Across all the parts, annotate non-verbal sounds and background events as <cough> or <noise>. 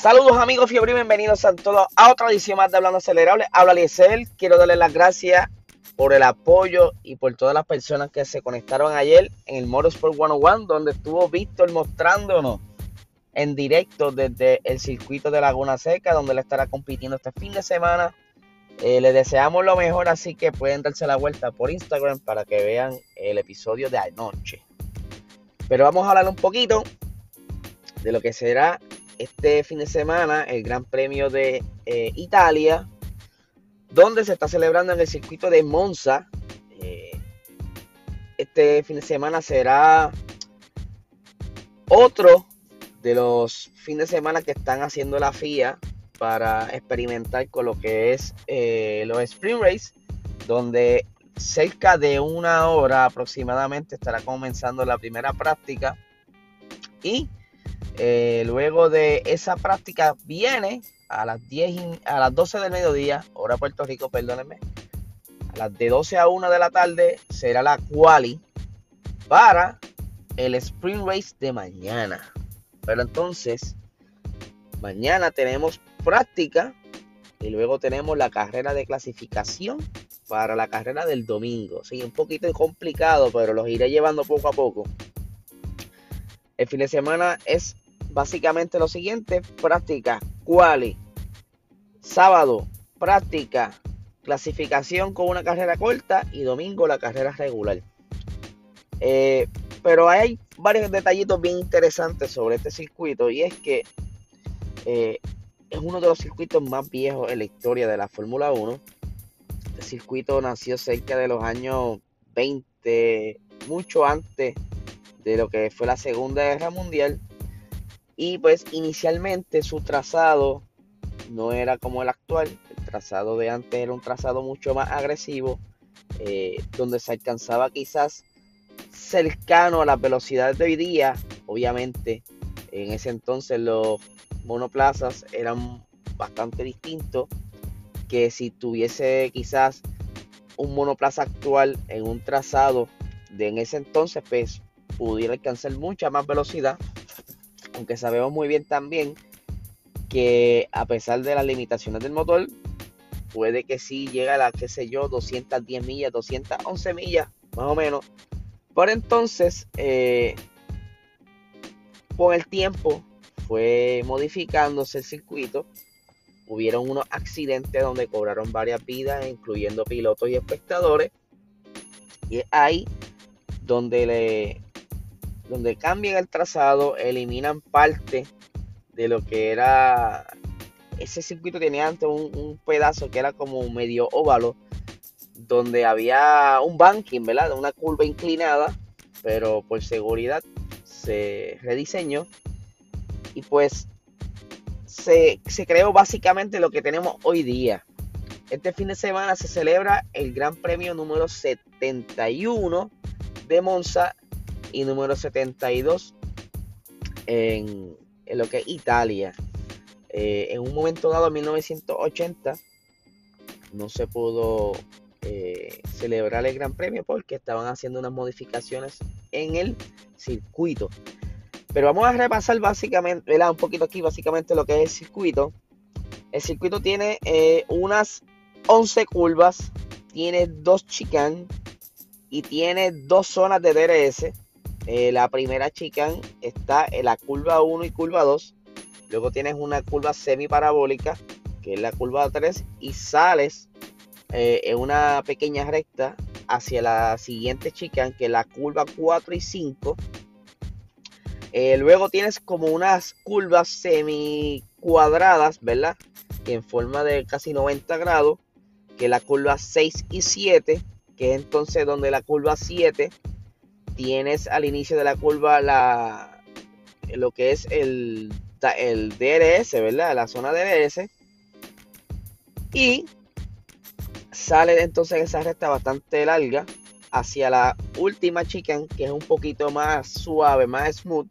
Saludos amigos fiebre y bienvenidos a todos a otra edición más de Hablando Acelerable. Habla Liesel, quiero darle las gracias por el apoyo y por todas las personas que se conectaron ayer en el Motorsport 101, donde estuvo Víctor mostrándonos en directo desde el circuito de Laguna Seca, donde le estará compitiendo este fin de semana. Eh, les deseamos lo mejor, así que pueden darse la vuelta por Instagram para que vean el episodio de anoche. Pero vamos a hablar un poquito de lo que será este fin de semana el Gran Premio de eh, Italia, donde se está celebrando en el circuito de Monza. Eh, este fin de semana será otro de los fines de semana que están haciendo la FIA para experimentar con lo que es eh, los Spring Race, donde cerca de una hora aproximadamente estará comenzando la primera práctica y eh, luego de esa práctica viene a las 10 a las 12 del mediodía, hora Puerto Rico, perdónenme. A las de 12 a 1 de la tarde será la quali para el sprint race de mañana. Pero entonces, mañana tenemos práctica y luego tenemos la carrera de clasificación para la carrera del domingo. Sí, un poquito complicado, pero los iré llevando poco a poco. El fin de semana es básicamente lo siguiente: práctica, quali, sábado, práctica, clasificación con una carrera corta y domingo la carrera regular. Eh, pero hay varios detallitos bien interesantes sobre este circuito y es que eh, es uno de los circuitos más viejos en la historia de la Fórmula 1. Este circuito nació cerca de los años 20, mucho antes de lo que fue la Segunda Guerra Mundial. Y pues inicialmente su trazado no era como el actual. El trazado de antes era un trazado mucho más agresivo, eh, donde se alcanzaba quizás cercano a las velocidades de hoy día. Obviamente, en ese entonces los monoplazas eran bastante distintos que si tuviese quizás un monoplaza actual en un trazado de en ese entonces, pues pudiera alcanzar mucha más velocidad. Aunque sabemos muy bien también que a pesar de las limitaciones del motor, puede que sí llegue a la, qué sé yo, 210 millas, 211 millas, más o menos. Por entonces, eh, con el tiempo fue modificándose el circuito. Hubieron unos accidentes donde cobraron varias vidas, incluyendo pilotos y espectadores. Y ahí donde le donde cambian el trazado, eliminan parte de lo que era ese circuito tenía antes un, pedazo que era como medio óvalo donde había un banking, ¿verdad? Una curva inclinada, pero por seguridad se rediseñó y pues se, se creó básicamente lo que tenemos hoy día. Este fin de semana se celebra el Gran Premio número 71 de Monza y número 72 en, en lo que es Italia. Eh, en un momento dado, en 1980, no se pudo eh, celebrar el Gran Premio porque estaban haciendo unas modificaciones en el circuito. Pero vamos a repasar básicamente, un poquito aquí básicamente lo que es el circuito. El circuito tiene eh, unas 11 curvas, tiene dos chicane y tiene dos zonas de DRS eh, la primera chicane está en la curva 1 y curva 2. Luego tienes una curva semi-parabólica, que es la curva 3, y sales eh, en una pequeña recta hacia la siguiente chicane, que es la curva 4 y 5. Eh, luego tienes como unas curvas semi cuadradas, ¿verdad? Que en forma de casi 90 grados, que es la curva 6 y 7, que es entonces donde la curva 7 tienes al inicio de la curva la, lo que es el, el DRS, ¿verdad? La zona DRS. Y sale entonces esa recta bastante larga hacia la última chicane, que es un poquito más suave, más smooth,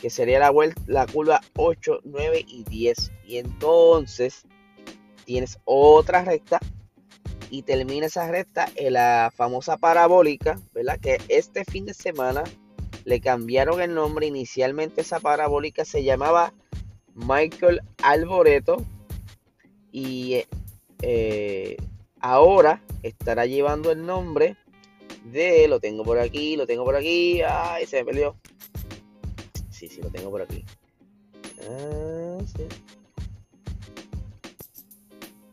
que sería la, vuelta, la curva 8, 9 y 10. Y entonces tienes otra recta y termina esa recta en la famosa parabólica, ¿verdad? Que este fin de semana le cambiaron el nombre. Inicialmente esa parabólica se llamaba Michael Alboreto y eh, ahora estará llevando el nombre de, lo tengo por aquí, lo tengo por aquí, ay, se me perdió. Sí, sí, lo tengo por aquí. Ah,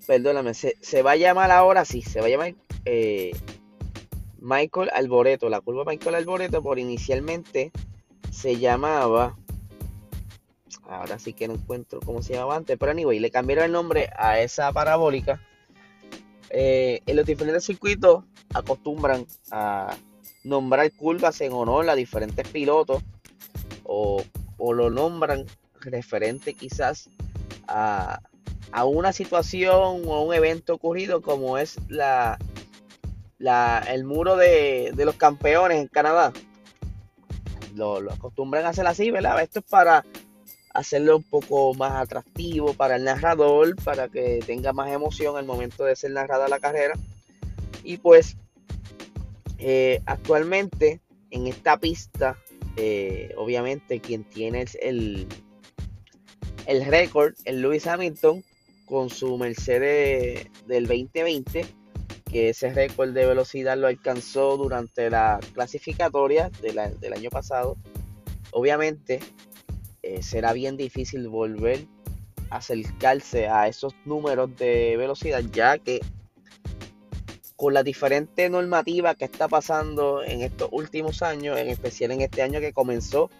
Perdóname, se, va a llamar ahora, sí, se va a llamar eh, Michael Alboreto, la curva Michael Alboreto, por inicialmente se llamaba ahora sí que no encuentro cómo se llamaba antes, pero anyway, le cambiaron el nombre a esa parabólica. Eh, en los diferentes circuitos acostumbran a nombrar curvas en honor a diferentes pilotos o, lo nombran referente quizás a, una situación o un evento ocurrido como es la, la el muro de, los campeones en Canadá. Lo, lo, acostumbran a hacer así, ¿verdad? Esto es para hacerlo un poco más atractivo para el narrador, para que tenga más emoción al momento de ser narrada la carrera. Y pues eh, actualmente en esta pista, eh, obviamente quien tiene el, el récord es Lewis Hamilton con su Mercedes del 2020, que ese récord de velocidad lo alcanzó durante la clasificatoria del año pasado. Obviamente eh, será bien difícil volver a acercarse a esos números de velocidad, ya que con la diferente normativa que está pasando en estos últimos años, en especial en este año que comenzó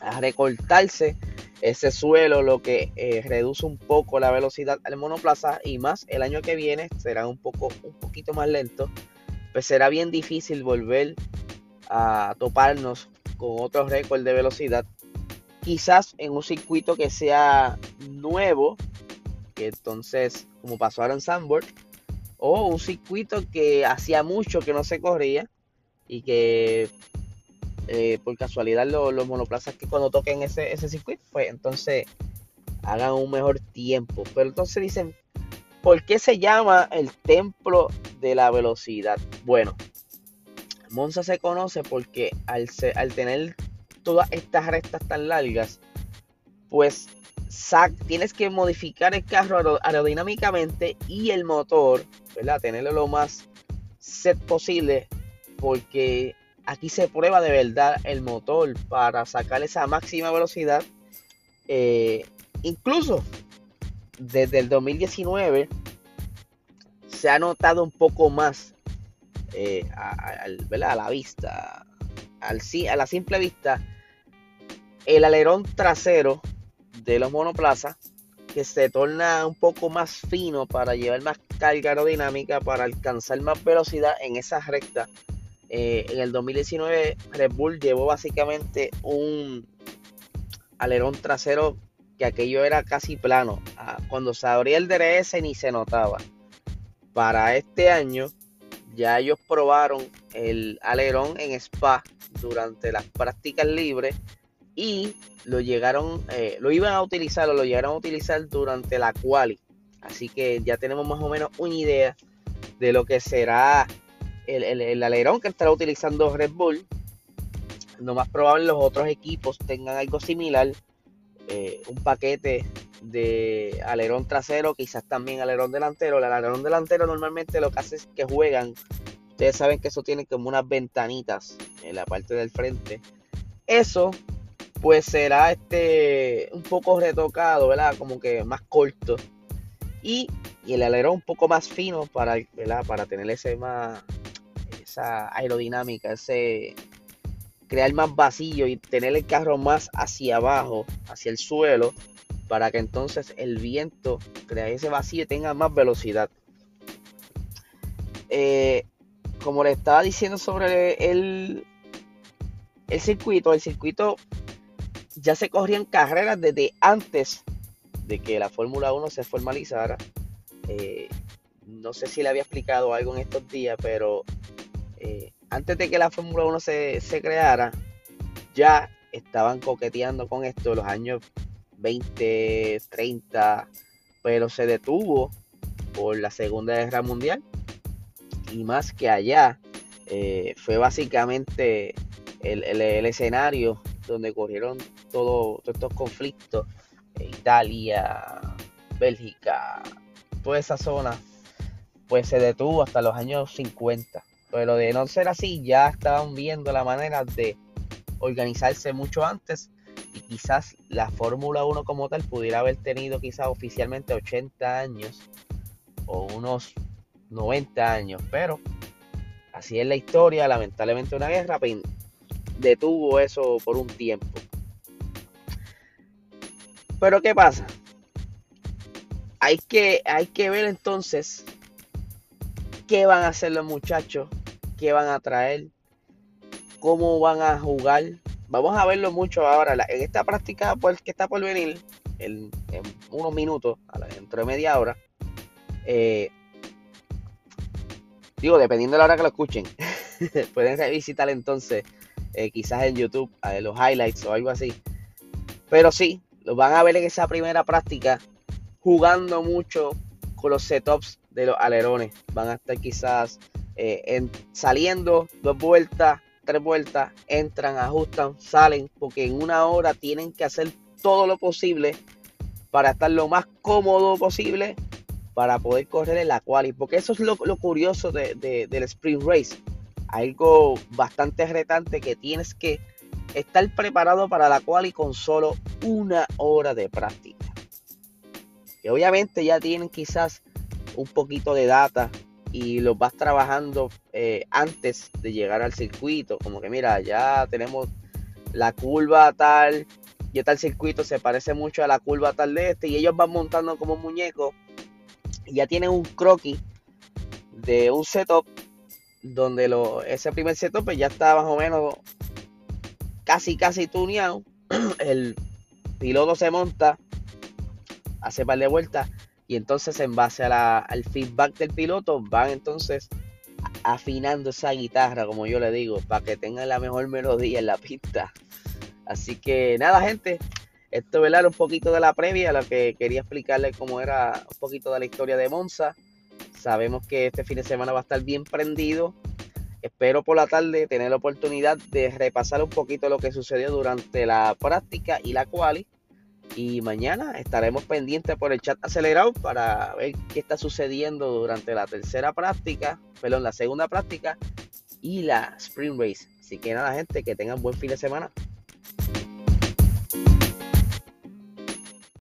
a recortarse ese suelo, lo que eh, reduce un poco la velocidad al monoplaza y más el año que viene será un poco un poquito más lento, pues será bien difícil volver a toparnos con otro récord de velocidad. Quizás en un circuito que sea nuevo, que entonces, como pasó ahora en Sandburg, o un circuito que hacía mucho que no se corría y que eh, por casualidad los monoplazas que cuando toquen ese, ese circuito, pues entonces hagan un mejor tiempo. Pero entonces dicen, ¿por qué se llama el templo de la velocidad? Bueno, Monza se conoce porque al, al tener todas estas rectas tan largas, pues tienes que modificar el carro aerodinámicamente y el motor, ¿verdad? Tenerlo lo más set posible, porque aquí se prueba de verdad el motor para sacar esa máxima velocidad. Eh, incluso desde el 2019 se ha notado un poco más eh, a, la vista, a la simple vista, el alerón trasero de los monoplazas que se torna un poco más fino para llevar más carga aerodinámica para alcanzar más velocidad en esa recta. Eh, en el 2019 Red Bull llevó básicamente un alerón trasero que aquello era casi plano. Ah, cuando se abría el DRS ni se notaba. Para este año ya ellos probaron el alerón en Spa durante las prácticas libres y lo llegaron, eh, lo iban a utilizar o lo llegaron a utilizar durante la quali. Así que ya tenemos más o menos una idea de lo que será el, alerón que estará utilizando Red Bull. Lo más probable los otros equipos tengan algo similar. Eh, un paquete de alerón trasero, quizás también alerón delantero. El alerón delantero normalmente lo que hace es que juegan. Ustedes saben que eso tiene como unas ventanitas en la parte del frente. Eso pues será este un poco retocado, ¿verdad? Como que más corto. Y, el alerón un poco más fino para, ¿verdad? Para tener ese más, aerodinámica, ese crear más vacío y tener el carro más hacia abajo, hacia el suelo, para que entonces el viento crea ese vacío y tenga más velocidad. Eh, como le estaba diciendo sobre el, el circuito, el circuito ya se corrían carreras desde antes de que la Fórmula 1 se formalizara. Eh, no sé si le había explicado algo en estos días, pero eh, antes de que la Fórmula 1 se, creara, ya estaban coqueteando con esto los años 20, 30, pero se detuvo por la Segunda Guerra Mundial. Y más que allá, eh, fue básicamente el, el escenario donde corrieron todos estos conflictos Italia, Bélgica, toda esa zona, pues se detuvo hasta los años 50. Pero de no ser así, ya estaban viendo la manera de organizarse mucho antes y quizás la Fórmula 1 como tal pudiera haber tenido quizás oficialmente 80 años o unos 90 años, pero así es la historia, lamentablemente una guerra detuvo eso por un tiempo. Pero ¿qué pasa? Hay que, hay que ver entonces qué van a hacer los muchachos, qué van a traer, cómo van a jugar. Vamos a verlo mucho ahora. En esta práctica pues, que está por venir, en, unos minutos, dentro de media hora, eh, digo, dependiendo de la hora que lo escuchen, <laughs> pueden revisitar entonces, eh, quizás en YouTube, los highlights o algo así. Pero sí, los van a ver en esa primera práctica jugando mucho con los setups de los alerones. Van a estar quizás eh, saliendo dos vueltas, tres vueltas, entran, ajustan, salen, porque en una hora tienen que hacer todo lo posible para estar lo más cómodo posible para poder correr en la quali. Porque eso es lo, curioso del sprint race. Algo bastante retante que tienes que estar preparado para la quali con solo una hora de práctica. Que obviamente ya tienen quizás un poquito de data y los vas trabajando eh, antes de llegar al circuito. Como que mira, ya tenemos la curva tal y tal circuito se parece mucho a la curva tal de este y ellos van montando como muñecos y ya tienen un croquis de un setup donde lo, ese primer setup pues ya está más o menos casi, casi tuneado. <clears throat> El piloto se monta, hace par de vueltas y entonces en base al feedback del piloto van entonces afinando esa guitarra, como yo le digo, para que tengan la mejor melodía en la pista. Así que nada, gente, esto es un poquito de la previa, lo que quería explicarle cómo era un poquito de la historia de Monza. Sabemos que este fin de semana va a estar bien prendido. Espero por la tarde tener la oportunidad de repasar un poquito lo que sucedió durante la práctica y la quali. Y mañana estaremos pendientes por el chat acelerado para ver qué está sucediendo durante la tercera práctica, perdón, la segunda práctica y la Spring Race. Así que nada, gente, que tengan buen fin de semana.